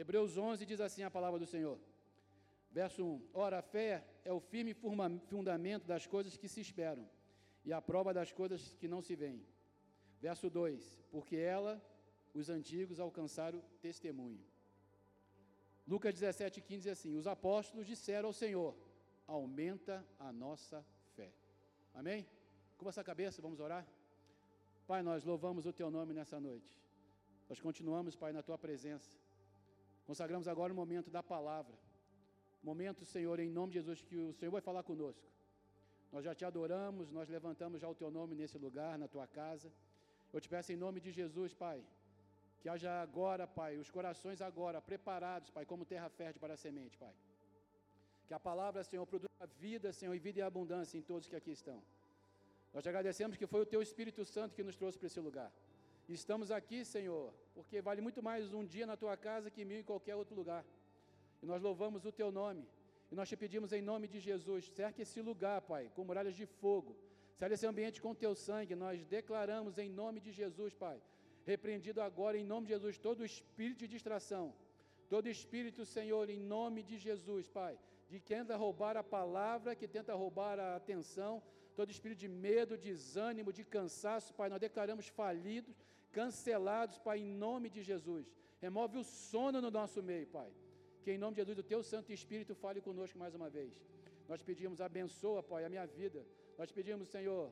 Hebreus 11 diz assim a palavra do Senhor. Verso 1: Ora, a fé é o firme fundamento das coisas que se esperam e a prova das coisas que não se veem. Verso 2: Porque ela, os antigos, alcançaram testemunho. Lucas 17, 15 diz assim: Os apóstolos disseram ao Senhor: Aumenta a nossa fé. Amém? Com essa cabeça, vamos orar? Pai, nós louvamos o Teu nome nessa noite. Nós continuamos, Pai, na Tua presença. Consagramos agora o momento da palavra. Momento, Senhor, em nome de Jesus, que o Senhor vai falar conosco. Nós já te adoramos, nós levantamos já o Teu nome nesse lugar, na Tua casa. Eu te peço em nome de Jesus, Pai, que haja agora, Pai, os corações agora preparados, Pai, como terra fértil para a semente, Pai. Que a palavra, Senhor, produza vida, Senhor, e vida e abundância em todos que aqui estão. Nós te agradecemos que foi o Teu Espírito Santo que nos trouxe para esse lugar. Estamos aqui, Senhor, porque vale muito mais um dia na Tua casa que mil em qualquer outro lugar. E nós louvamos o Teu nome. E nós te pedimos em nome de Jesus, cerque esse lugar, Pai, com muralhas de fogo. Cerque esse ambiente com Teu sangue. Nós declaramos em nome de Jesus, Pai, repreendido agora em nome de Jesus todo espírito de distração, todo espírito, Senhor, em nome de Jesus, Pai, de quem tenta roubar a palavra, que tenta roubar a atenção, todo espírito de medo, desânimo, de cansaço, Pai, nós declaramos falidos, cancelados, Pai, em nome de Jesus. Remove o sono no nosso meio, Pai. Que em nome de Jesus, o Teu Santo Espírito fale conosco mais uma vez. Nós pedimos, abençoa, Pai, a minha vida. Nós pedimos, Senhor,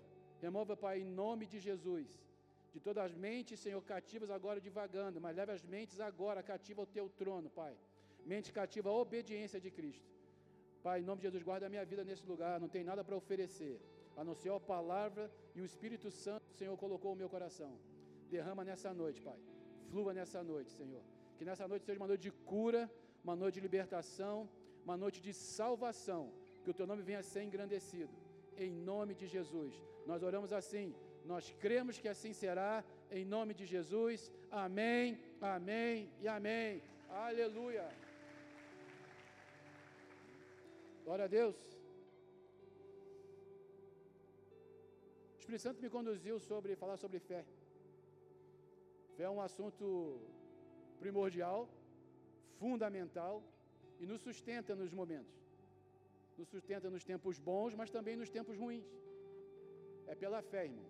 remova, Pai, em nome de Jesus de todas as mentes, Senhor, cativas agora divagando, mas leve as mentes agora cativas ao teu trono, Pai. Mente cativa à obediência de Cristo. Pai, em nome de Jesus, guarda a minha vida nesse lugar, não tem nada para oferecer, a não ser a palavra e o Espírito Santo, Senhor, colocou o meu coração. Derrama nessa noite, Pai. Flua nessa noite, Senhor. Que nessa noite seja uma noite de cura, uma noite de libertação, uma noite de salvação. Que o teu nome venha a ser engrandecido. Em nome de Jesus. Nós oramos assim nós cremos que assim será, em nome de Jesus. Amém, amém e amém. Aleluia. Glória a Deus. O Espírito Santo me conduziu sobre falar sobre fé. Fé é um assunto primordial, fundamental e nos sustenta nos momentos. Nos sustenta nos tempos bons, mas também nos tempos ruins. É pela fé, irmão.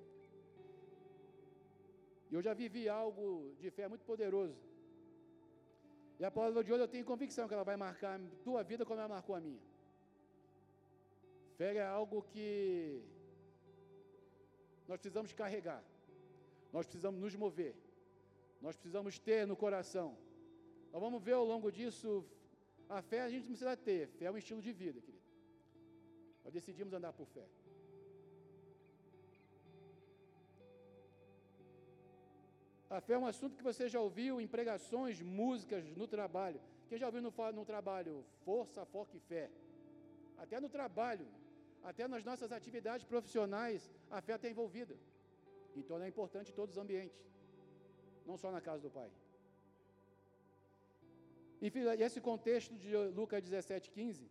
E eu já vivi algo de fé muito poderoso. E a palavra de hoje eu tenho convicção que ela vai marcar a tua vida como ela marcou a minha. Fé é algo que nós precisamos carregar, nós precisamos nos mover, nós precisamos ter no coração. Nós vamos ver ao longo disso, a fé a gente precisa ter, fé é um estilo de vida, querido. Nós decidimos andar por fé. A fé é um assunto que você já ouviu em pregações, músicas, no trabalho. Quem já ouviu no, no trabalho? Força, foco e fé. Até no trabalho, até nas nossas atividades profissionais, a fé está envolvida. Então é importante em todos os ambientes, não só na casa do Pai. Enfim, esse contexto de Lucas 17, 15,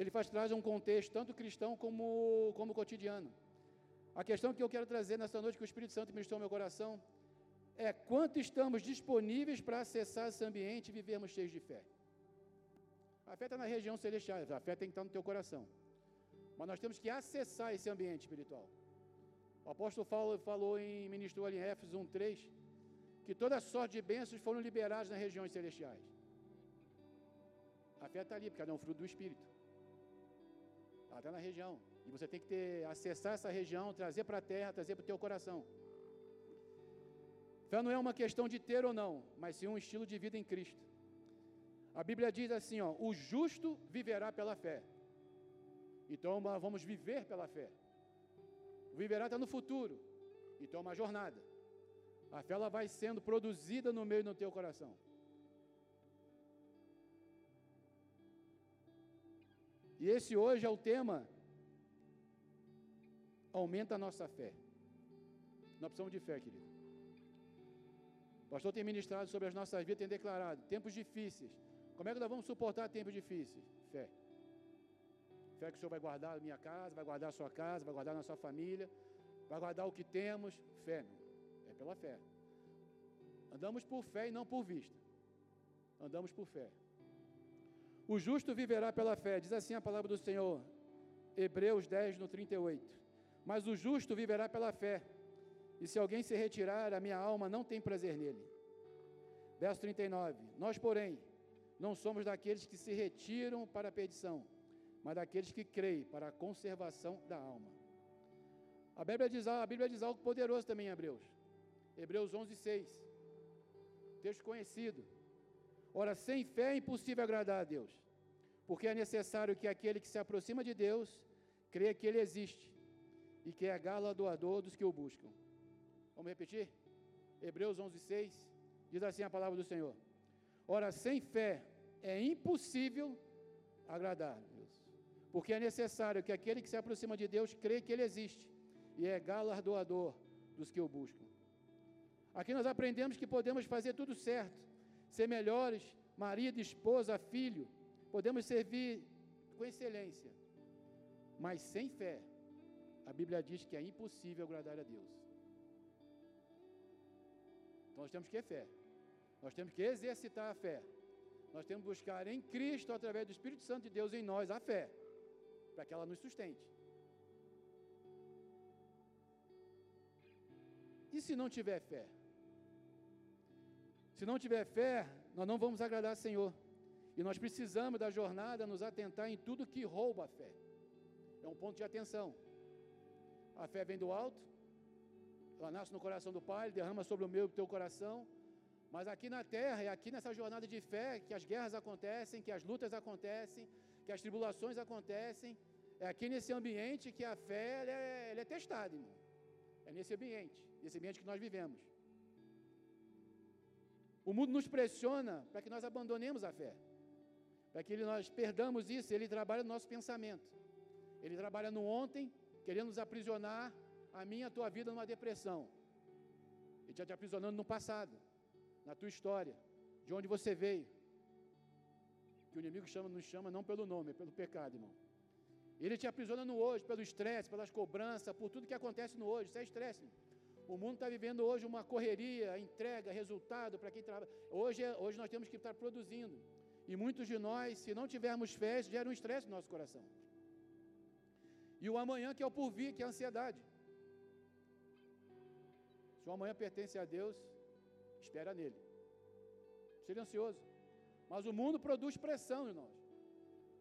ele faz traz um contexto tanto cristão como, como cotidiano. A questão que eu quero trazer nessa noite que o Espírito Santo ministrou no meu coração é quanto estamos disponíveis para acessar esse ambiente e vivermos cheios de fé. A fé está na região celestial, a fé tem que estar no teu coração. Mas nós temos que acessar esse ambiente espiritual. O apóstolo Paulo falou em ministrou ali em Éfeso 1:3 que toda sorte de bênçãos foram liberadas nas regiões celestiais. A fé está ali, porque ela é um fruto do Espírito. Ela está na região. E você tem que ter, acessar essa região, trazer para a terra, trazer para o teu coração. Fé não é uma questão de ter ou não, mas sim um estilo de vida em Cristo. A Bíblia diz assim: ó, o justo viverá pela fé. Então vamos viver pela fé. O viverá está no futuro. Então é uma jornada. A fé ela vai sendo produzida no meio do teu coração. E esse hoje é o tema. Aumenta a nossa fé. Nós precisamos de fé, querido. O pastor tem ministrado sobre as nossas vidas, tem declarado tempos difíceis. Como é que nós vamos suportar tempos difíceis? Fé. Fé que o Senhor vai guardar a minha casa, vai guardar a sua casa, vai guardar a nossa família, vai guardar o que temos. Fé, meu. É pela fé. Andamos por fé e não por vista. Andamos por fé. O justo viverá pela fé, diz assim a palavra do Senhor, Hebreus 10, no 38. Mas o justo viverá pela fé, e se alguém se retirar, a minha alma não tem prazer nele. Verso 39. Nós, porém, não somos daqueles que se retiram para a perdição, mas daqueles que creem para a conservação da alma. A Bíblia diz, a Bíblia diz algo poderoso também em Hebreus. Hebreus 11, 6. Texto conhecido. Ora, sem fé é impossível agradar a Deus, porque é necessário que aquele que se aproxima de Deus creia que Ele existe e que é galardoador dos que o buscam. Vamos repetir? Hebreus 11, 6. Diz assim a palavra do Senhor. Ora, sem fé é impossível agradar a Deus, porque é necessário que aquele que se aproxima de Deus creia que Ele existe e é galardoador dos que o buscam. Aqui nós aprendemos que podemos fazer tudo certo, ser melhores, marido, esposa, filho, podemos servir com excelência, mas sem fé, a Bíblia diz que é impossível agradar a Deus. Então nós temos que ter fé, nós temos que exercitar a fé, nós temos que buscar em Cristo, através do Espírito Santo de Deus em nós, a fé, para que ela nos sustente. E se não tiver fé? Se não tiver fé, nós não vamos agradar ao Senhor. E nós precisamos da jornada nos atentar em tudo que rouba a fé. É um ponto de atenção. A fé vem do alto, ela nasce no coração do Pai, derrama sobre o meu e o teu coração. Mas aqui na terra, é aqui nessa jornada de fé que as guerras acontecem, que as lutas acontecem, que as tribulações acontecem. É aqui nesse ambiente que a fé ela é, ela é testada, irmão. É nesse ambiente, nesse ambiente que nós vivemos. O mundo nos pressiona para que nós abandonemos a fé, para que nós perdamos isso. Ele trabalha no nosso pensamento, ele trabalha no ontem, querendo nos aprisionar, a minha, a tua vida, numa depressão. Ele está te aprisionando no passado, na tua história, de onde você veio. Que o inimigo chama, nos chama não pelo nome, é pelo pecado, irmão. Ele te aprisiona no hoje, pelo estresse, pelas cobranças, por tudo que acontece no hoje. Isso é estresse. O mundo está vivendo hoje uma correria, entrega, resultado para quem trabalha. Hoje, é, hoje nós temos que estar produzindo. E muitos de nós, se não tivermos fé, gera um estresse no nosso coração. E o amanhã que é o porvir, que é a ansiedade. Se o amanhã pertence a Deus, espera nele. Silencioso. Mas o mundo produz pressão em nós.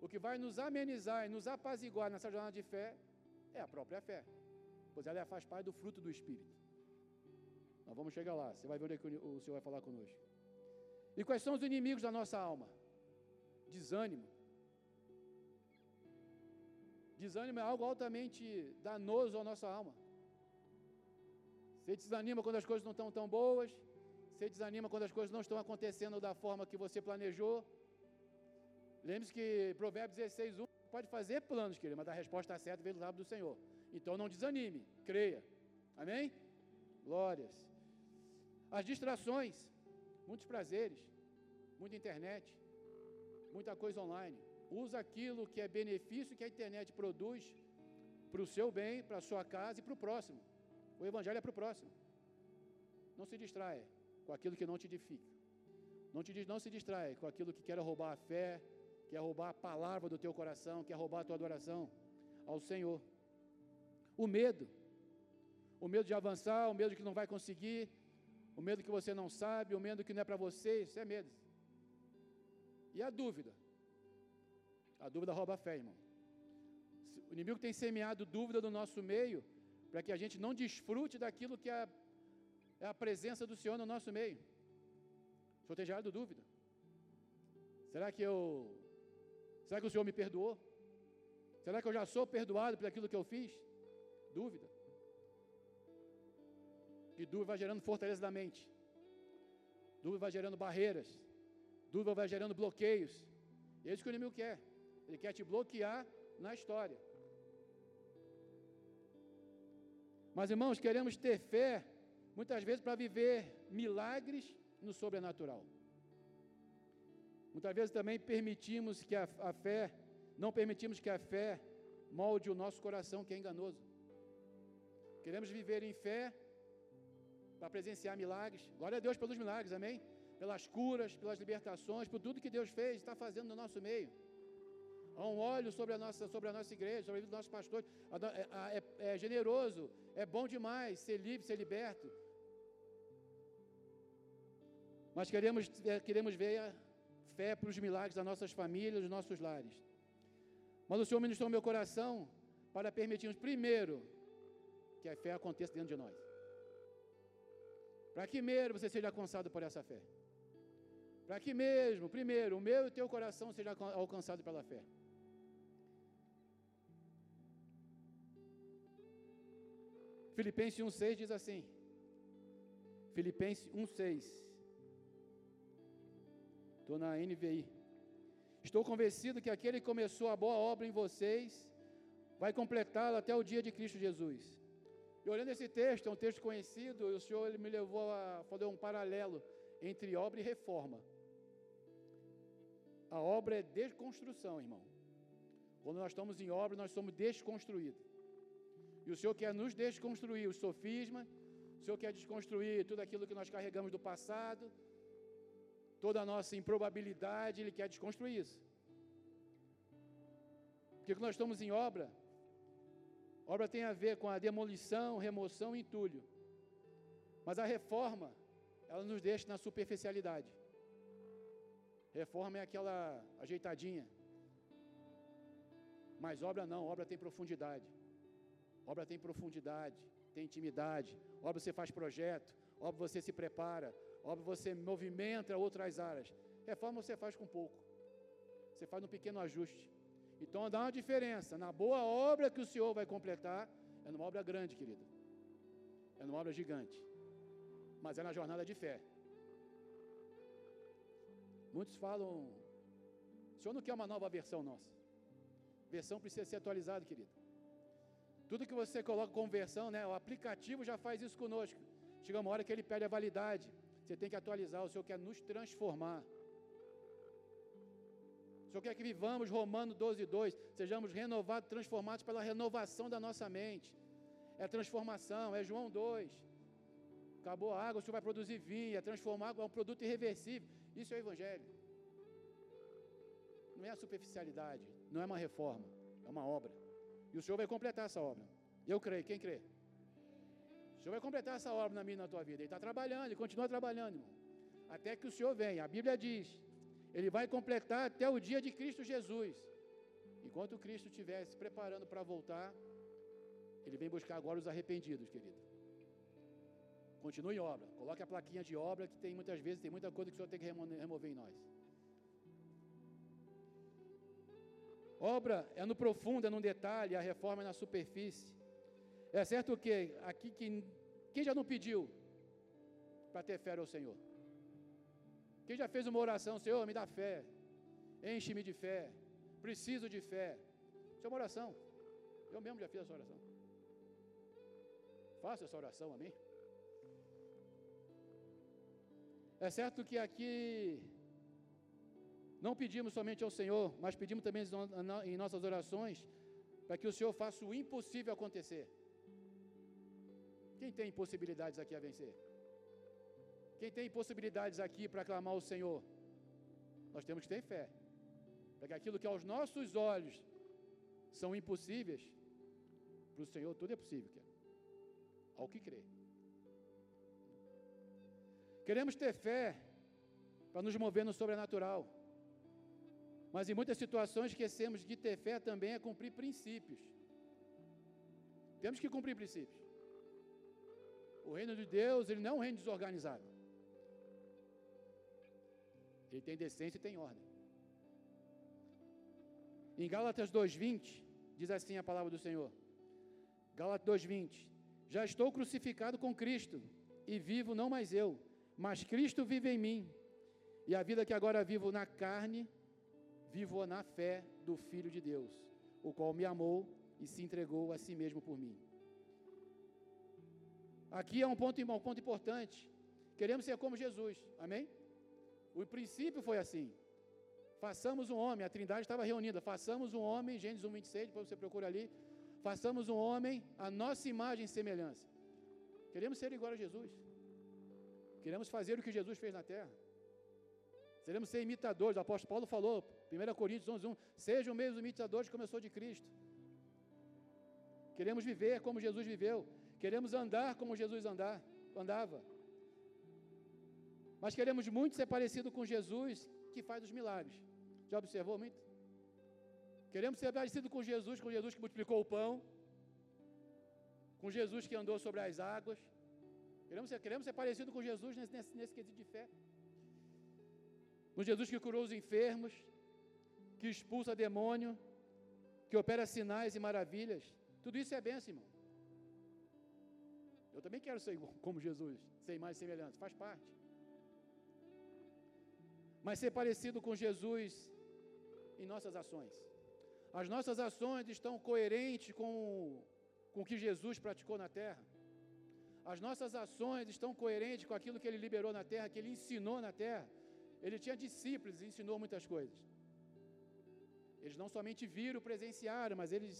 O que vai nos amenizar e nos apaziguar nessa jornada de fé é a própria fé, pois ela faz parte do fruto do Espírito. Nós vamos chegar lá, você vai ver é que o Senhor vai falar conosco. E quais são os inimigos da nossa alma? Desânimo. Desânimo é algo altamente danoso à nossa alma. Você desanima quando as coisas não estão tão boas, você desanima quando as coisas não estão acontecendo da forma que você planejou. Lembre-se que Provérbios 16, 1 pode fazer planos, querido, mas a resposta certa vem do lado do Senhor. Então não desanime, creia. Amém? Glórias. As distrações, muitos prazeres, muita internet, muita coisa online. Usa aquilo que é benefício que a internet produz para o seu bem, para a sua casa e para o próximo. O evangelho é para o próximo. Não se distraia com aquilo que não te edifica. Não, te, não se distraia com aquilo que quer roubar a fé, quer roubar a palavra do teu coração, quer roubar a tua adoração ao Senhor. O medo. O medo de avançar, o medo que não vai conseguir, o medo que você não sabe, o medo que não é para você, isso é medo. E a dúvida? A dúvida rouba a fé, irmão. O inimigo tem semeado dúvida no nosso meio, para que a gente não desfrute daquilo que é, é a presença do Senhor no nosso meio. O Senhor tem gerado dúvida. Será que eu. Será que o Senhor me perdoou? Será que eu já sou perdoado por aquilo que eu fiz? Dúvida. E dúvida vai gerando fortaleza da mente. Dúvida vai gerando barreiras. Dúvida vai gerando bloqueios. E é isso que o inimigo quer. Ele quer te bloquear na história. Mas, irmãos, queremos ter fé, muitas vezes, para viver milagres no sobrenatural. Muitas vezes também permitimos que a, a, fé, não permitimos que a fé molde o nosso coração, que é enganoso. Queremos viver em fé para presenciar milagres. Glória a Deus pelos milagres, amém? pelas curas, pelas libertações, por tudo que Deus fez, está fazendo no nosso meio. Há um óleo sobre a nossa, sobre a nossa igreja, sobre a vida dos nossos pastores. É, é, é generoso, é bom demais ser livre, ser liberto. Mas queremos, é, queremos ver a fé para os milagres das nossas famílias, dos nossos lares. Mas o Senhor ministrou meu coração para permitirmos, primeiro, que a fé aconteça dentro de nós. Para que mesmo você seja alcançado por essa fé. Para que mesmo, primeiro, o meu e o teu coração seja alcançado pela fé. Filipenses 1,6 diz assim. Filipenses 1,6. Estou na NVI. Estou convencido que aquele que começou a boa obra em vocês vai completá-la até o dia de Cristo Jesus. E olhando esse texto, é um texto conhecido, o Senhor ele me levou a fazer um paralelo entre obra e reforma. A obra é desconstrução, irmão. Quando nós estamos em obra, nós somos desconstruídos. E o Senhor quer nos desconstruir o sofisma, o Senhor quer desconstruir tudo aquilo que nós carregamos do passado, toda a nossa improbabilidade, Ele quer desconstruir isso. Porque nós estamos em obra, obra tem a ver com a demolição, remoção e entulho. Mas a reforma, ela nos deixa na superficialidade. Reforma é aquela ajeitadinha. Mas obra não, obra tem profundidade. Obra tem profundidade, tem intimidade. Obra você faz projeto, obra você se prepara, obra você movimenta outras áreas. Reforma você faz com pouco. Você faz um pequeno ajuste. Então dá uma diferença. Na boa obra que o Senhor vai completar, é numa obra grande, querido. É numa obra gigante. Mas é na jornada de fé. Muitos falam, o Senhor não quer uma nova versão nossa. Versão precisa ser atualizada, querido. Tudo que você coloca como versão, né, o aplicativo já faz isso conosco. Chega uma hora que ele perde a validade. Você tem que atualizar, o Senhor quer nos transformar. O Senhor quer que vivamos Romano 12, 2, sejamos renovados, transformados pela renovação da nossa mente. É transformação, é João 2. Acabou a água, o Senhor vai produzir vinho, é transformar é um produto irreversível. Isso é o Evangelho. Não é a superficialidade, não é uma reforma, é uma obra. E o Senhor vai completar essa obra. Eu creio, quem crê? O Senhor vai completar essa obra na minha e na tua vida. Ele está trabalhando, ele continua trabalhando, irmão. Até que o Senhor venha. A Bíblia diz: Ele vai completar até o dia de Cristo Jesus. Enquanto Cristo estiver se preparando para voltar, Ele vem buscar agora os arrependidos, querido. Continue em obra. Coloque a plaquinha de obra, que tem muitas vezes, tem muita coisa que o Senhor tem que remover em nós. Obra é no profundo, é no detalhe, a reforma é na superfície. É certo que aqui que quem já não pediu para ter fé ao Senhor? Quem já fez uma oração, Senhor, me dá fé, enche-me de fé, preciso de fé. Isso é uma oração. Eu mesmo já fiz essa oração. Faça essa oração, amém? É certo que aqui não pedimos somente ao Senhor, mas pedimos também em nossas orações para que o Senhor faça o impossível acontecer. Quem tem impossibilidades aqui a vencer? Quem tem impossibilidades aqui para clamar ao Senhor? Nós temos que ter fé. Para que aquilo que aos nossos olhos são impossíveis, para o Senhor tudo é possível. Ao que crê. Queremos ter fé para nos mover no sobrenatural. Mas em muitas situações esquecemos que ter fé também é cumprir princípios. Temos que cumprir princípios. O reino de Deus, ele não é um reino desorganizado. Ele tem decência e tem ordem. Em Gálatas 2:20 diz assim a palavra do Senhor. Gálatas 2:20. Já estou crucificado com Cristo e vivo não mais eu, mas Cristo vive em mim. E a vida que agora vivo na carne, vivo na fé do Filho de Deus, o qual me amou e se entregou a si mesmo por mim. Aqui é um ponto, um ponto importante. Queremos ser como Jesus, amém? O princípio foi assim. Façamos um homem, a trindade estava reunida. Façamos um homem, Gênesis 1, 26, depois você procura ali. Façamos um homem, a nossa imagem e semelhança. Queremos ser igual a Jesus. Queremos fazer o que Jesus fez na terra. Seremos ser imitadores. O apóstolo Paulo falou, 1 Coríntios 11, 1, sejam mesmo imitadores como eu sou de Cristo. Queremos viver como Jesus viveu. Queremos andar como Jesus andar, andava. Mas queremos muito ser parecido com Jesus que faz os milagres. Já observou muito? Queremos ser parecido com Jesus, com Jesus que multiplicou o pão, com Jesus que andou sobre as águas. Queremos ser, queremos ser parecido com Jesus nesse, nesse, nesse quesito de fé. Com Jesus que curou os enfermos, que expulsa demônio, que opera sinais e maravilhas. Tudo isso é bênção, irmão. Eu também quero ser como Jesus, ser mais semelhante, faz parte. Mas ser parecido com Jesus em nossas ações. As nossas ações estão coerentes com, com o que Jesus praticou na terra. As nossas ações estão coerentes com aquilo que ele liberou na terra, que ele ensinou na terra. Ele tinha discípulos e ensinou muitas coisas. Eles não somente viram, presenciaram, mas eles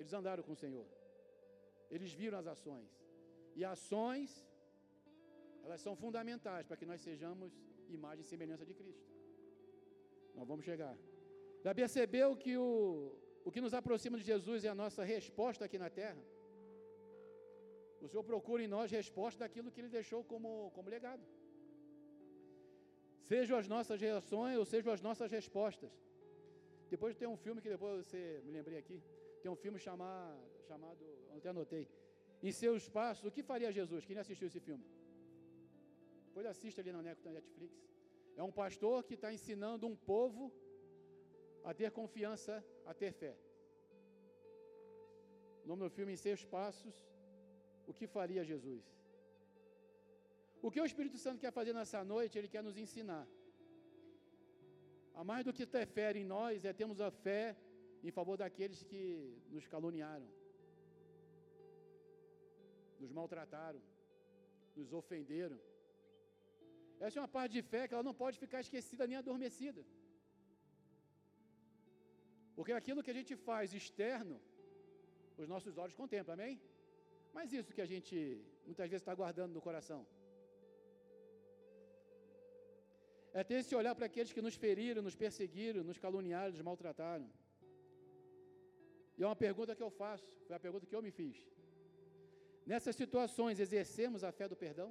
eles andaram com o Senhor. Eles viram as ações. E ações, elas são fundamentais para que nós sejamos imagem e semelhança de Cristo. Nós vamos chegar. Já percebeu que o, o que nos aproxima de Jesus é a nossa resposta aqui na terra? O Senhor procura em nós resposta daquilo que Ele deixou como, como legado. Sejam as nossas reações ou sejam as nossas respostas. Depois tem um filme que depois você me lembrei aqui. Tem um filme chamado, chamado até anotei. Em seus passos, o que faria Jesus? Quem assistiu esse filme? Depois assista ali na Netflix. É um pastor que está ensinando um povo a ter confiança, a ter fé. O nome do filme Em Seus Passos, o que faria Jesus? O que o Espírito Santo quer fazer nessa noite, ele quer nos ensinar. A mais do que ter fé em nós, é termos a fé em favor daqueles que nos caluniaram, nos maltrataram, nos ofenderam. Essa é uma parte de fé que ela não pode ficar esquecida nem adormecida. Porque aquilo que a gente faz externo, os nossos olhos contemplam, amém? Mas isso que a gente muitas vezes está guardando no coração. É ter esse olhar para aqueles que nos feriram, nos perseguiram, nos caluniaram, nos maltrataram. E é uma pergunta que eu faço, foi a pergunta que eu me fiz. Nessas situações, exercemos a fé do perdão?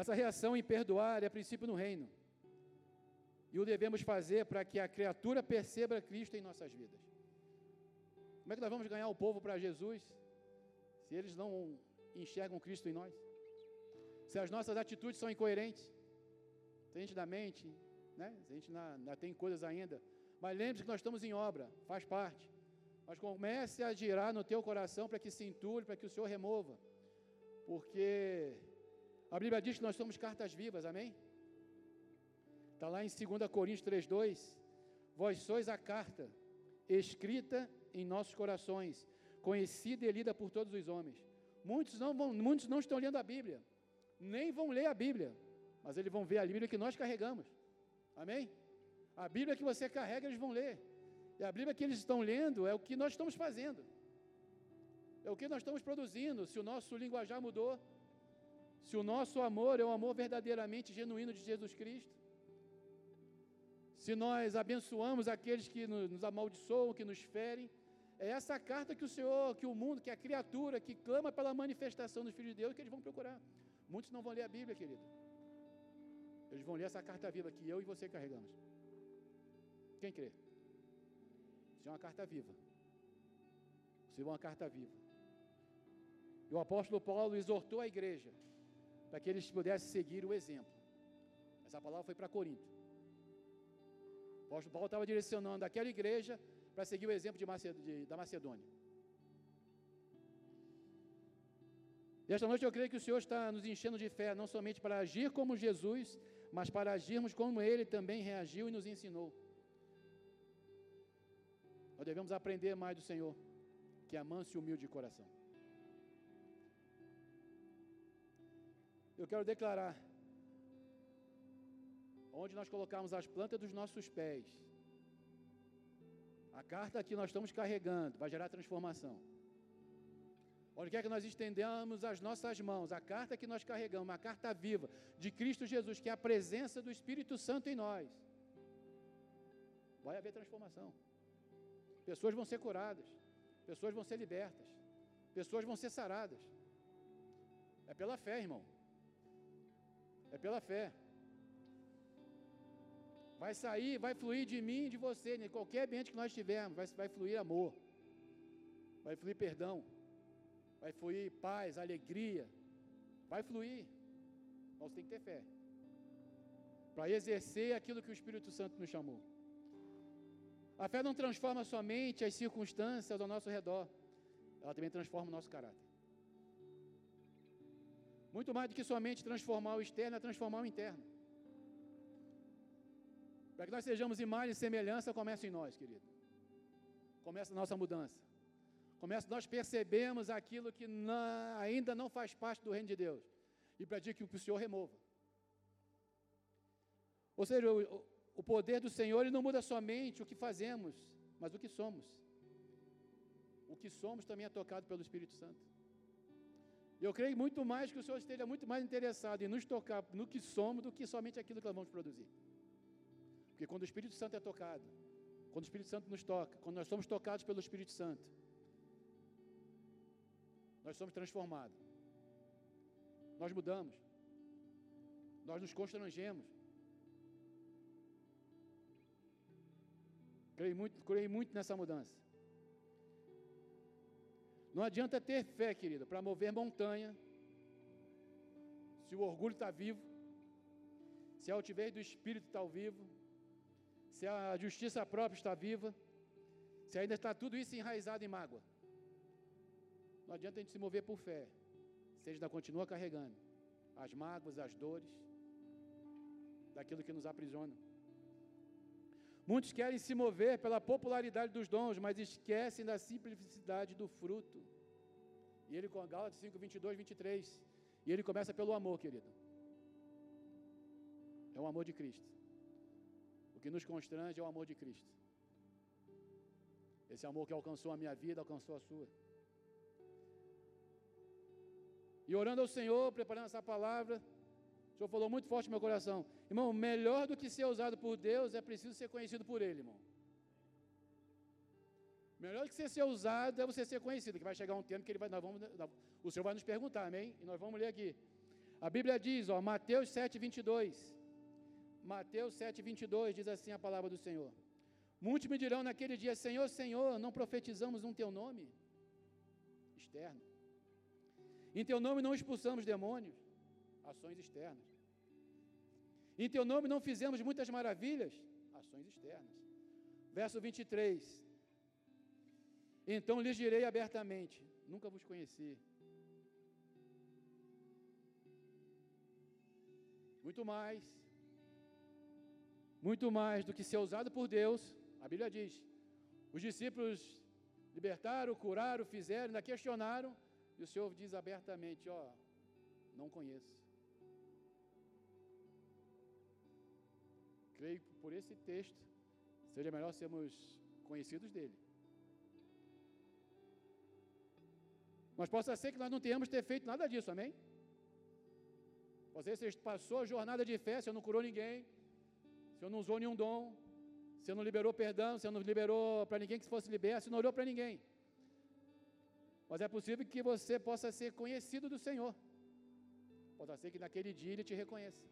Essa reação em perdoar é princípio no reino. E o devemos fazer para que a criatura perceba Cristo em nossas vidas. Como é que nós vamos ganhar o povo para Jesus se eles não enxergam Cristo em nós? Se as nossas atitudes são incoerentes, a gente da mente, né? a gente ainda tem coisas ainda. Mas lembre-se que nós estamos em obra, faz parte. Mas comece a girar no teu coração para que se entule, para que o Senhor remova. Porque a Bíblia diz que nós somos cartas vivas, amém? Está lá em 2 Coríntios 3,2. Vós sois a carta, escrita em nossos corações, conhecida e lida por todos os homens. Muitos não, vão, muitos não estão lendo a Bíblia, nem vão ler a Bíblia, mas eles vão ver a Bíblia que nós carregamos. Amém? A Bíblia que você carrega, eles vão ler. E a Bíblia que eles estão lendo é o que nós estamos fazendo. É o que nós estamos produzindo. Se o nosso linguajar mudou, se o nosso amor é o amor verdadeiramente genuíno de Jesus Cristo, se nós abençoamos aqueles que nos amaldiçoam, que nos ferem, é essa carta que o Senhor, que o mundo, que a criatura que clama pela manifestação dos filhos de Deus que eles vão procurar. Muitos não vão ler a Bíblia, querido. Eles vão ler essa carta viva que eu e você carregamos. Quem crê? Isso é uma carta viva. Isso é uma carta viva. E o apóstolo Paulo exortou a igreja para que eles pudessem seguir o exemplo. Essa palavra foi para Corinto. O apóstolo Paulo estava direcionando aquela igreja para seguir o exemplo de Maced de, da Macedônia. E esta noite eu creio que o Senhor está nos enchendo de fé, não somente para agir como Jesus, mas para agirmos como Ele também reagiu e nos ensinou. Nós devemos aprender mais do Senhor, que é manso e humilde de coração. Eu quero declarar onde nós colocarmos as plantas dos nossos pés, a carta que nós estamos carregando vai gerar transformação. Onde quer que nós estendamos as nossas mãos, a carta que nós carregamos, uma carta viva de Cristo Jesus, que é a presença do Espírito Santo em nós, vai haver transformação. Pessoas vão ser curadas, pessoas vão ser libertas, pessoas vão ser saradas. É pela fé, irmão. É pela fé. Vai sair, vai fluir de mim e de você, em qualquer ambiente que nós tivermos, vai, vai fluir amor, vai fluir perdão, vai fluir paz, alegria, vai fluir. Você tem que ter fé para exercer aquilo que o Espírito Santo nos chamou. A fé não transforma somente as circunstâncias ao nosso redor, ela também transforma o nosso caráter. Muito mais do que somente transformar o externo, é transformar o interno. Para que nós sejamos imagem e semelhança, começa em nós, querido. Começa a nossa mudança. Começa nós percebemos aquilo que ainda não faz parte do reino de Deus. E pedir que o Senhor remova. Ou seja, o, o poder do Senhor ele não muda somente o que fazemos, mas o que somos. O que somos também é tocado pelo Espírito Santo. Eu creio muito mais que o Senhor esteja muito mais interessado em nos tocar no que somos do que somente aquilo que nós vamos produzir. Porque quando o Espírito Santo é tocado, quando o Espírito Santo nos toca, quando nós somos tocados pelo Espírito Santo, nós somos transformados. Nós mudamos. Nós nos constrangemos. Creio muito, creio muito nessa mudança. Não adianta ter fé, querida, para mover montanha, se o orgulho está vivo, se a altivez do espírito está vivo, se a justiça própria está viva, se ainda está tudo isso enraizado em mágoa. Não adianta a gente se mover por fé, se a gente ainda continua carregando as mágoas, as dores, daquilo que nos aprisiona. Muitos querem se mover pela popularidade dos dons, mas esquecem da simplicidade do fruto. E ele com Gálatas 5, 22, 23. E ele começa pelo amor, querido. É o amor de Cristo. O que nos constrange é o amor de Cristo. Esse amor que alcançou a minha vida, alcançou a sua. E orando ao Senhor, preparando essa palavra, o Senhor falou muito forte no meu coração. Irmão, melhor do que ser usado por Deus é preciso ser conhecido por Ele, irmão. Melhor do que você ser usado é você ser conhecido, que vai chegar um tempo que ele vai, nós vamos, o Senhor vai nos perguntar, amém? E nós vamos ler aqui. A Bíblia diz, ó, Mateus 7, 22. Mateus 7, 22 diz assim a palavra do Senhor. Muitos me dirão naquele dia: Senhor, Senhor, não profetizamos um teu nome? Externo. Em teu nome não expulsamos demônios? Ações externas. Em teu nome não fizemos muitas maravilhas? Ações externas. Verso 23. Então lhes direi abertamente: Nunca vos conheci. Muito mais muito mais do que ser usado por Deus, a Bíblia diz. Os discípulos libertaram, curaram, fizeram, ainda questionaram, e o Senhor diz abertamente: Ó, não conheço. Creio que por esse texto seja melhor sermos conhecidos dele. Mas possa ser que nós não tenhamos ter feito nada disso, amém? Você passou a jornada de fé, você não curou ninguém, você não usou nenhum dom, você não liberou perdão, você não liberou para ninguém que fosse liberto, você não orou para ninguém. Mas é possível que você possa ser conhecido do Senhor. Pode ser que naquele dia ele te reconheça.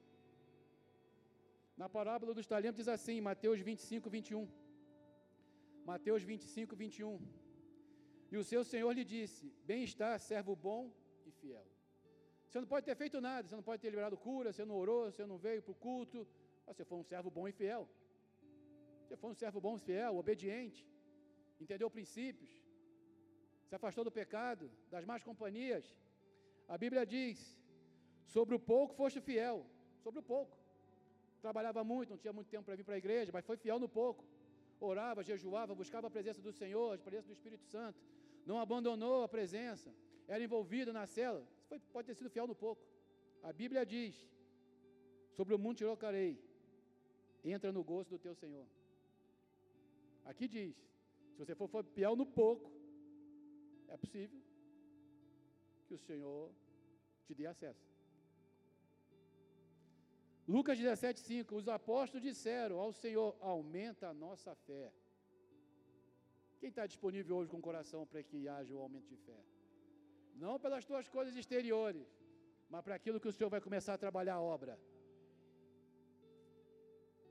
Na parábola dos talentos diz assim, Mateus 25, 21. Mateus 25, 21. E o seu Senhor lhe disse: Bem está, servo bom e fiel. Você não pode ter feito nada, você não pode ter liberado cura, você não orou, você não veio para o culto, você foi um servo bom e fiel. Você foi um servo bom e fiel, obediente, entendeu princípios, se afastou do pecado, das más companhias. A Bíblia diz: sobre o pouco foste fiel, sobre o pouco. Trabalhava muito, não tinha muito tempo para vir para a igreja, mas foi fiel no pouco. Orava, jejuava, buscava a presença do Senhor, a presença do Espírito Santo. Não abandonou a presença, era envolvido na cela. Foi, pode ter sido fiel no pouco. A Bíblia diz: sobre o mundo colocarei, entra no gosto do teu Senhor. Aqui diz: se você for fiel no pouco, é possível que o Senhor te dê acesso. Lucas 17, 5. Os apóstolos disseram ao Senhor: aumenta a nossa fé. Quem está disponível hoje com o coração para que haja o aumento de fé? Não pelas tuas coisas exteriores, mas para aquilo que o Senhor vai começar a trabalhar a obra.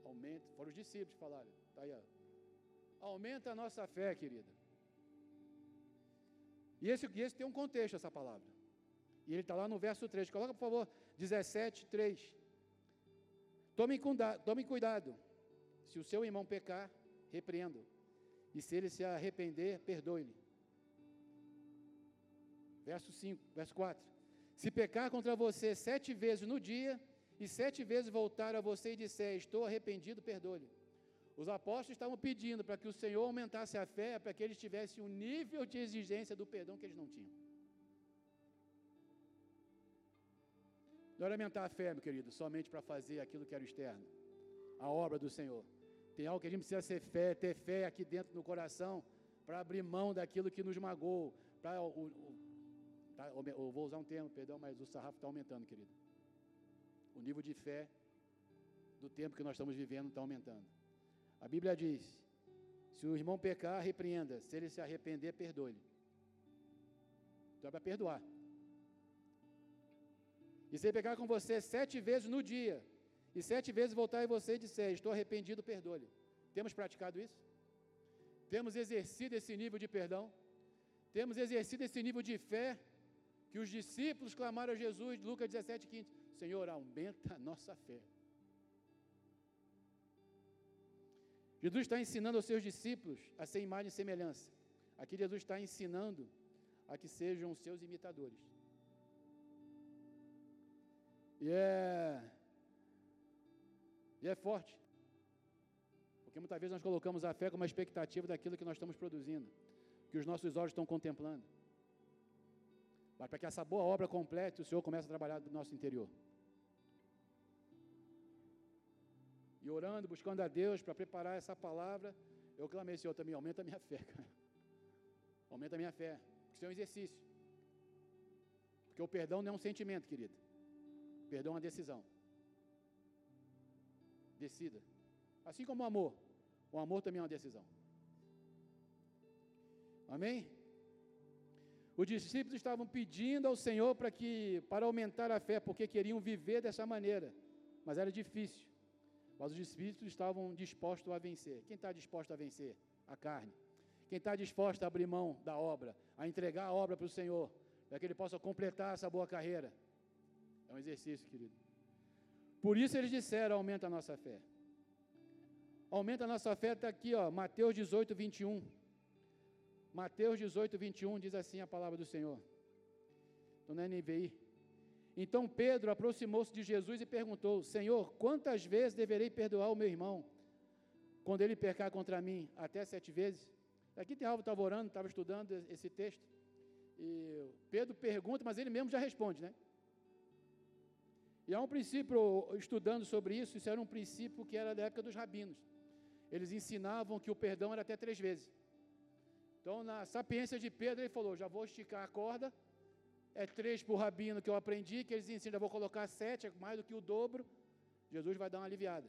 Aumenta, foram os discípulos que falaram. Tá aí, ó. Aumenta a nossa fé, querida. E esse, esse tem um contexto, essa palavra. E ele está lá no verso 3. Coloca, por favor, 17, 3. Tome, tome cuidado. Se o seu irmão pecar, repreenda. E se ele se arrepender, perdoe-lhe. Verso 5, verso 4. Se pecar contra você sete vezes no dia, e sete vezes voltar a você e disser, estou arrependido, perdoe-lhe. Os apóstolos estavam pedindo para que o Senhor aumentasse a fé, para que eles tivessem um nível de exigência do perdão que eles não tinham. Não era aumentar a fé, meu querido, somente para fazer aquilo que era externo, a obra do Senhor. Tem algo que a gente precisa ser fé, ter fé aqui dentro no coração, para abrir mão daquilo que nos magoou. Pra, o, o, tá, eu vou usar um termo, perdão, mas o sarrafo está aumentando, querido. O nível de fé do tempo que nós estamos vivendo está aumentando. A Bíblia diz: se o irmão pecar, repreenda. Se ele se arrepender, perdoe-lhe. Então é para perdoar. E se ele pecar com você sete vezes no dia, e sete vezes voltar em você e disser: Estou arrependido, perdoe-lhe. Temos praticado isso? Temos exercido esse nível de perdão? Temos exercido esse nível de fé que os discípulos clamaram a Jesus, Lucas 17, 15: Senhor, aumenta a nossa fé. Jesus está ensinando aos seus discípulos a ser imagem e semelhança. Aqui Jesus está ensinando a que sejam seus imitadores. E é, e é forte. Porque muitas vezes nós colocamos a fé como uma expectativa daquilo que nós estamos produzindo, que os nossos olhos estão contemplando. Mas para que essa boa obra complete, o Senhor começa a trabalhar no nosso interior. E orando, buscando a Deus para preparar essa palavra, eu clamei, Senhor, também aumenta a minha fé, cara. Aumenta a minha fé. Isso é um exercício. Porque o perdão não é um sentimento, querido. O perdão é uma decisão. Decida. Assim como o amor. O amor também é uma decisão. Amém? Os discípulos estavam pedindo ao Senhor para que para aumentar a fé, porque queriam viver dessa maneira. Mas era difícil. Mas os discípulos estavam dispostos a vencer. Quem está disposto a vencer? A carne. Quem está disposto a abrir mão da obra, a entregar a obra para o Senhor, para que ele possa completar essa boa carreira. É um exercício, querido. Por isso eles disseram: aumenta a nossa fé. Aumenta a nossa fé, está aqui, ó, Mateus 18, 21. Mateus 18, 21 diz assim a palavra do Senhor. Então não é NVI. Então Pedro aproximou-se de Jesus e perguntou: Senhor, quantas vezes deverei perdoar o meu irmão quando ele pecar contra mim? Até sete vezes? Aqui tem algo, estava orando, estava estudando esse texto. E Pedro pergunta, mas ele mesmo já responde, né? E há um princípio, estudando sobre isso, isso era um princípio que era da época dos rabinos. Eles ensinavam que o perdão era até três vezes. Então, na sapiência de Pedro, ele falou: já vou esticar a corda é três para o rabino que eu aprendi, que eles ensinam, eu vou colocar sete, é mais do que o dobro. Jesus vai dar uma aliviada.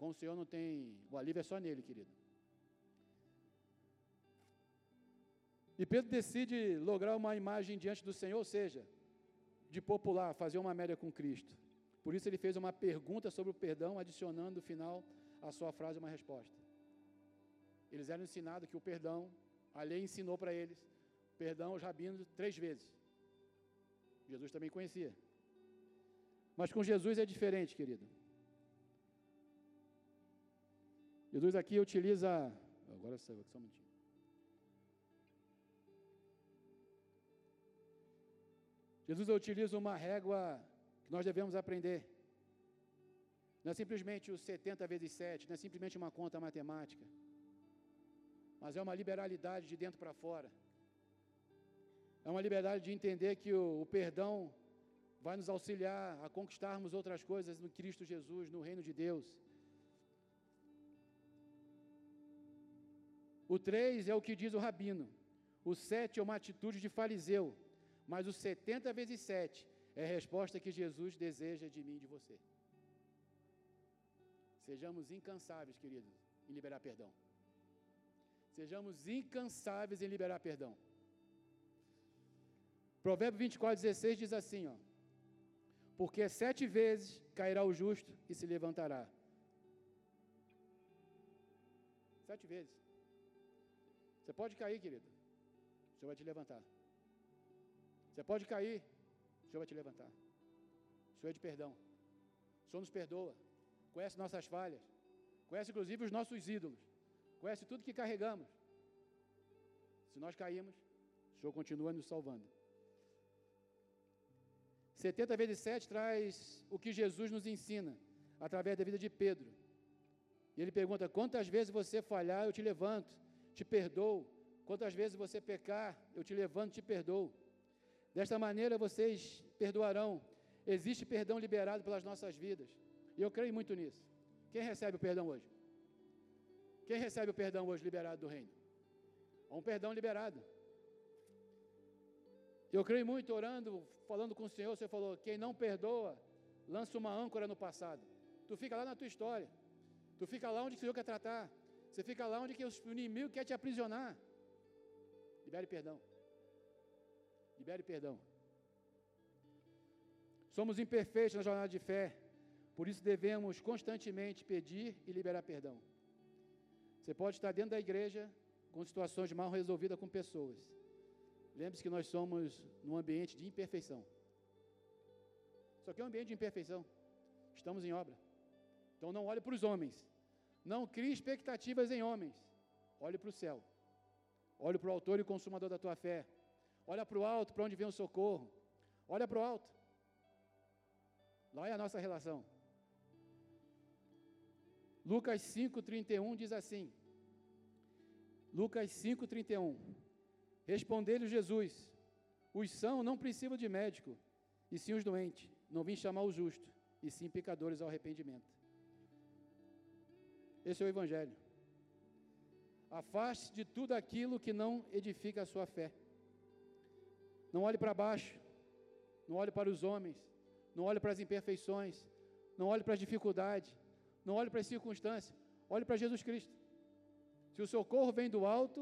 Com o Senhor não tem. O alívio é só nele, querido. E Pedro decide lograr uma imagem diante do Senhor, ou seja, de popular, fazer uma média com Cristo. Por isso ele fez uma pergunta sobre o perdão, adicionando no final a sua frase uma resposta. Eles eram ensinados que o perdão, a lei ensinou para eles, perdão aos rabinos três vezes. Jesus também conhecia. Mas com Jesus é diferente, querido. Jesus aqui utiliza. Agora saiu aqui só um minutinho. Jesus utiliza uma régua que nós devemos aprender. Não é simplesmente os 70 vezes 7, não é simplesmente uma conta matemática, mas é uma liberalidade de dentro para fora. É uma liberdade de entender que o, o perdão vai nos auxiliar a conquistarmos outras coisas no Cristo Jesus, no reino de Deus. O 3 é o que diz o rabino. O sete é uma atitude de fariseu, mas o 70 vezes 7 é a resposta que Jesus deseja de mim e de você. Sejamos incansáveis, queridos, em liberar perdão. Sejamos incansáveis em liberar perdão. Provérbio 24, 16 diz assim: ó, Porque sete vezes cairá o justo e se levantará. Sete vezes. Você pode cair, querido. O Senhor vai te levantar. Você pode cair. O Senhor vai te levantar. O Senhor é de perdão. O Senhor nos perdoa. Conhece nossas falhas. Conhece inclusive os nossos ídolos. Conhece tudo que carregamos. Se nós caímos, o Senhor continua nos salvando. 70 vezes 7 traz o que Jesus nos ensina através da vida de Pedro. E ele pergunta: Quantas vezes você falhar, eu te levanto, te perdoo. Quantas vezes você pecar, eu te levanto, te perdoo. Desta maneira vocês perdoarão. Existe perdão liberado pelas nossas vidas. E eu creio muito nisso. Quem recebe o perdão hoje? Quem recebe o perdão hoje liberado do reino? Há um perdão liberado. Eu creio muito orando, falando com o Senhor, você falou: quem não perdoa, lança uma âncora no passado. Tu fica lá na tua história. Tu fica lá onde o Senhor quer tratar. Você fica lá onde o inimigo quer te aprisionar. Libere perdão. Libere perdão. Somos imperfeitos na jornada de fé. Por isso devemos constantemente pedir e liberar perdão. Você pode estar dentro da igreja com situações mal resolvidas com pessoas. Lembre-se que nós somos num ambiente de imperfeição. Só que é um ambiente de imperfeição. Estamos em obra. Então não olhe para os homens. Não crie expectativas em homens. Olhe para o céu. Olhe para o autor e consumador da tua fé. Olha para o alto, para onde vem o socorro. Olha para o alto. Lá é a nossa relação. Lucas 5,31 diz assim: Lucas 5,31 Respondeu-lhe Jesus: Os são não precisam de médico, e sim os doentes. Não vim chamar o justo, e sim pecadores ao arrependimento. Esse é o Evangelho. Afaste de tudo aquilo que não edifica a sua fé. Não olhe para baixo, não olhe para os homens, não olhe para as imperfeições, não olhe para as dificuldades, não olhe para as circunstâncias, olhe para Jesus Cristo. Se o socorro vem do alto,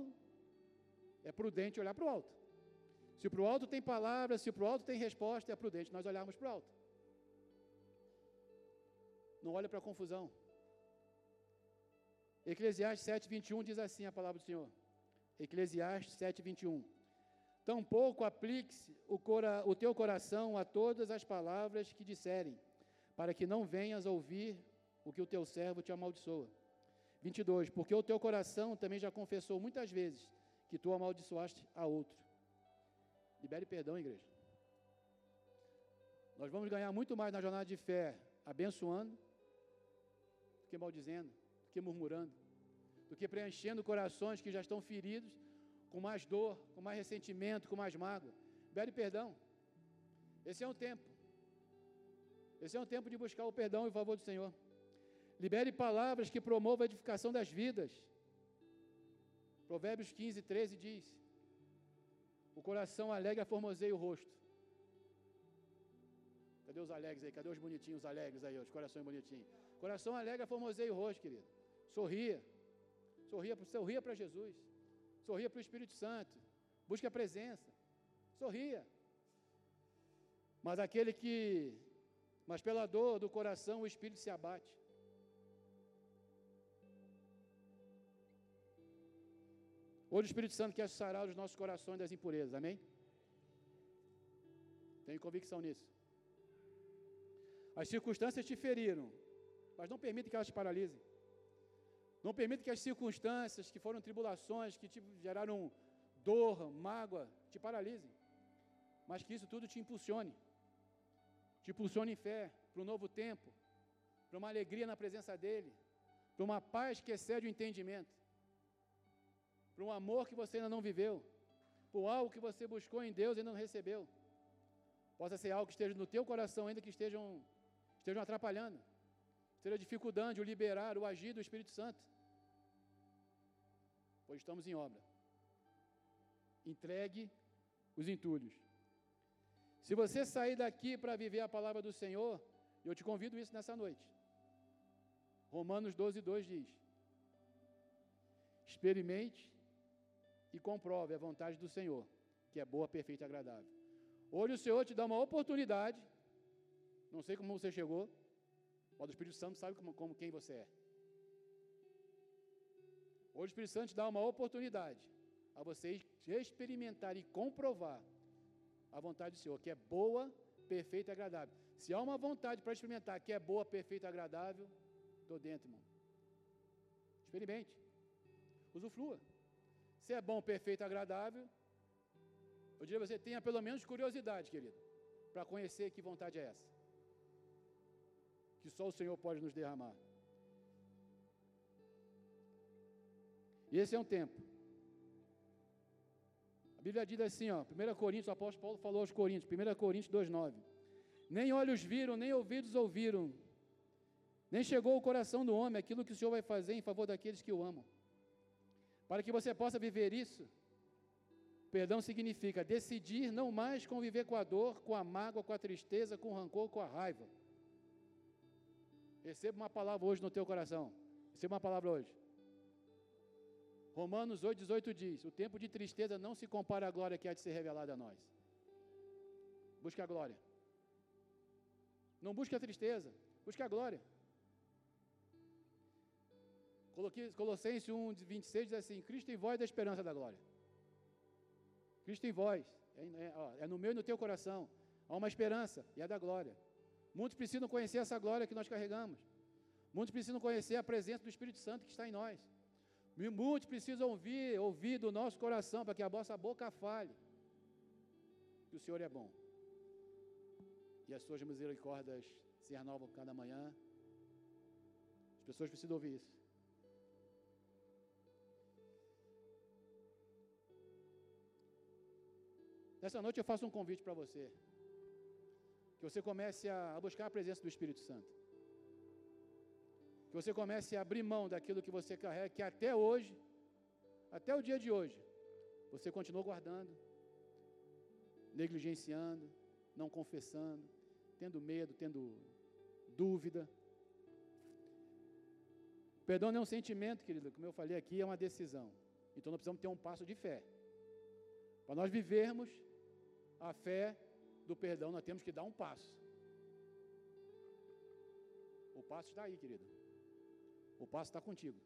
é prudente olhar para o alto. Se para o alto tem palavras, se para o alto tem resposta, é prudente nós olharmos para o alto. Não olhe para a confusão. Eclesiastes 7, 21 diz assim a palavra do Senhor. Eclesiastes 7, 21. Tampouco aplique-se o, o teu coração a todas as palavras que disserem, para que não venhas ouvir o que o teu servo te amaldiçoa. 22. Porque o teu coração também já confessou muitas vezes que tu amaldiçoaste a outro. Libere perdão, igreja. Nós vamos ganhar muito mais na jornada de fé abençoando do que maldizendo, do que murmurando, do que preenchendo corações que já estão feridos com mais dor, com mais ressentimento, com mais mágoa. Libere perdão. Esse é um tempo. Esse é um tempo de buscar o perdão e o favor do Senhor. Libere palavras que promovam a edificação das vidas. Provérbios 15, 13 diz: O coração alegre formoseia o rosto. Cadê os alegres aí? Cadê os bonitinhos, os alegres aí, os corações bonitinhos? Coração alegre formoseia o rosto, querido. Sorria. Sorria, sorria para Jesus. Sorria para o Espírito Santo. Busque a presença. Sorria. Mas aquele que, mas pela dor do coração, o Espírito se abate. Hoje o Espírito Santo quer sarar os nossos corações das impurezas, amém? Tenho convicção nisso. As circunstâncias te feriram, mas não permite que elas te paralisem. Não permite que as circunstâncias, que foram tribulações, que te geraram dor, mágoa, te paralisem. Mas que isso tudo te impulsione. Te impulsione em fé, para um novo tempo, para uma alegria na presença dEle, para uma paz que excede o entendimento para um amor que você ainda não viveu, por algo que você buscou em Deus e ainda não recebeu. Possa ser algo que esteja no teu coração, ainda que estejam, estejam atrapalhando, esteja dificultando o liberar, o agir do Espírito Santo. Pois estamos em obra. Entregue os entulhos. Se você sair daqui para viver a palavra do Senhor, eu te convido isso nessa noite. Romanos 12, 2 diz: Experimente e comprove a vontade do Senhor, que é boa, perfeita e agradável. Hoje o Senhor te dá uma oportunidade, não sei como você chegou, mas o Espírito Santo sabe como, como quem você é. Hoje o Espírito Santo te dá uma oportunidade a você experimentar e comprovar a vontade do Senhor, que é boa, perfeita e agradável. Se há uma vontade para experimentar que é boa, perfeita e agradável, estou dentro, irmão. Experimente. Usufrua. Se é bom, perfeito agradável, eu diria que você tenha pelo menos curiosidade, querido, para conhecer que vontade é essa. Que só o Senhor pode nos derramar. E esse é um tempo. A Bíblia diz assim, ó, 1 Coríntios, o apóstolo Paulo falou aos Coríntios, 1 Coríntios 2,9. Nem olhos viram, nem ouvidos ouviram, nem chegou ao coração do homem aquilo que o Senhor vai fazer em favor daqueles que o amam. Para que você possa viver isso, perdão significa decidir não mais conviver com a dor, com a mágoa, com a tristeza, com o rancor, com a raiva. Receba uma palavra hoje no teu coração. Receba uma palavra hoje. Romanos 8, 18 diz: O tempo de tristeza não se compara à glória que há de ser revelada a nós. Busque a glória. Não busque a tristeza, busque a glória. Colossenses 1, 26 diz assim: Cristo em vós da esperança da glória. Cristo em vós, é, é, ó, é no meu e no teu coração. Há uma esperança e é da glória. Muitos precisam conhecer essa glória que nós carregamos. Muitos precisam conhecer a presença do Espírito Santo que está em nós. Muitos precisam ouvir, ouvir do nosso coração para que a nossa boca fale. Que o Senhor é bom. E as suas misericórdias se renovam cada manhã. As pessoas precisam ouvir isso. Nessa noite eu faço um convite para você. Que você comece a buscar a presença do Espírito Santo. Que você comece a abrir mão daquilo que você carrega, que até hoje, até o dia de hoje, você continuou guardando, negligenciando, não confessando, tendo medo, tendo dúvida. Perdão não é um sentimento, querido, como eu falei aqui, é uma decisão. Então nós precisamos ter um passo de fé. Para nós vivermos a fé do perdão, nós temos que dar um passo. O passo está aí, querido. O passo está contigo.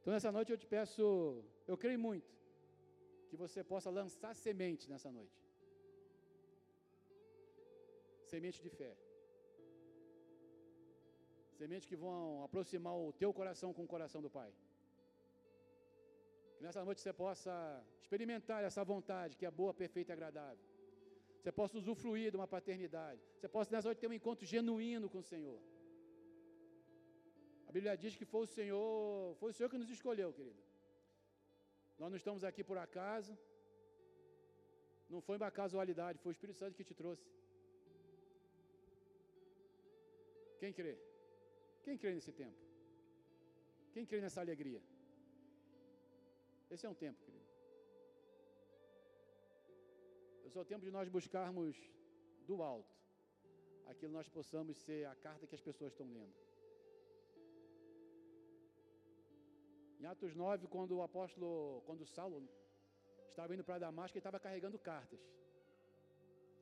Então, nessa noite eu te peço, eu creio muito, que você possa lançar semente nessa noite. Semente de fé. Sementes que vão aproximar o teu coração com o coração do Pai. Que nessa noite você possa experimentar essa vontade que é boa, perfeita e agradável. Você possa usufruir de uma paternidade. Você possa nessa noite ter um encontro genuíno com o Senhor. A Bíblia diz que foi o Senhor, foi o Senhor que nos escolheu, querido. Nós não estamos aqui por acaso. Não foi uma casualidade, foi o Espírito Santo que te trouxe. Quem crê? Quem crê nesse tempo? Quem crê nessa alegria? Esse é um tempo, querido. Esse é o tempo de nós buscarmos do alto aquilo nós possamos ser a carta que as pessoas estão lendo. Em Atos 9, quando o apóstolo, quando Saulo estava indo para Damasco, ele estava carregando cartas.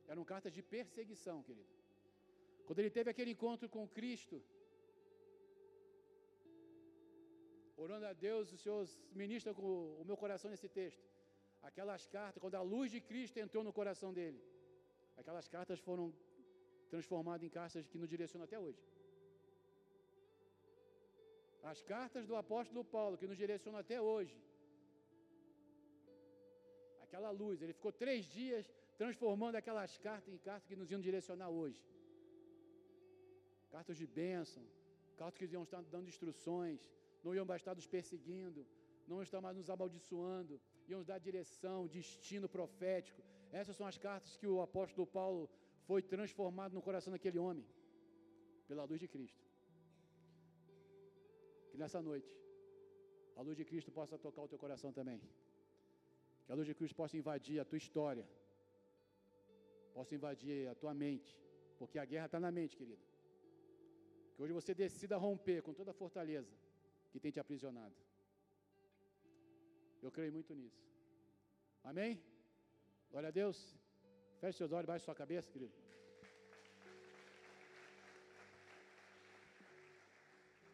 Eram cartas de perseguição, querido. Quando ele teve aquele encontro com Cristo, orando a Deus, o Senhor ministra com o meu coração nesse texto aquelas cartas, quando a luz de Cristo entrou no coração dele, aquelas cartas foram transformadas em cartas que nos direcionam até hoje. As cartas do apóstolo Paulo, que nos direcionam até hoje. Aquela luz, ele ficou três dias transformando aquelas cartas em cartas que nos iam direcionar hoje. Cartas de bênção, cartas que iam estar dando instruções, não iam mais estar nos perseguindo, não iam estar mais nos amaldiçoando, iam nos dar direção, destino profético. Essas são as cartas que o apóstolo Paulo foi transformado no coração daquele homem, pela luz de Cristo. Que nessa noite, a luz de Cristo possa tocar o teu coração também. Que a luz de Cristo possa invadir a tua história, possa invadir a tua mente, porque a guerra está na mente, querido. Que hoje você decida romper com toda a fortaleza que tem te aprisionado. Eu creio muito nisso. Amém? Glória a Deus. Feche seus olhos, baixe sua cabeça, querido.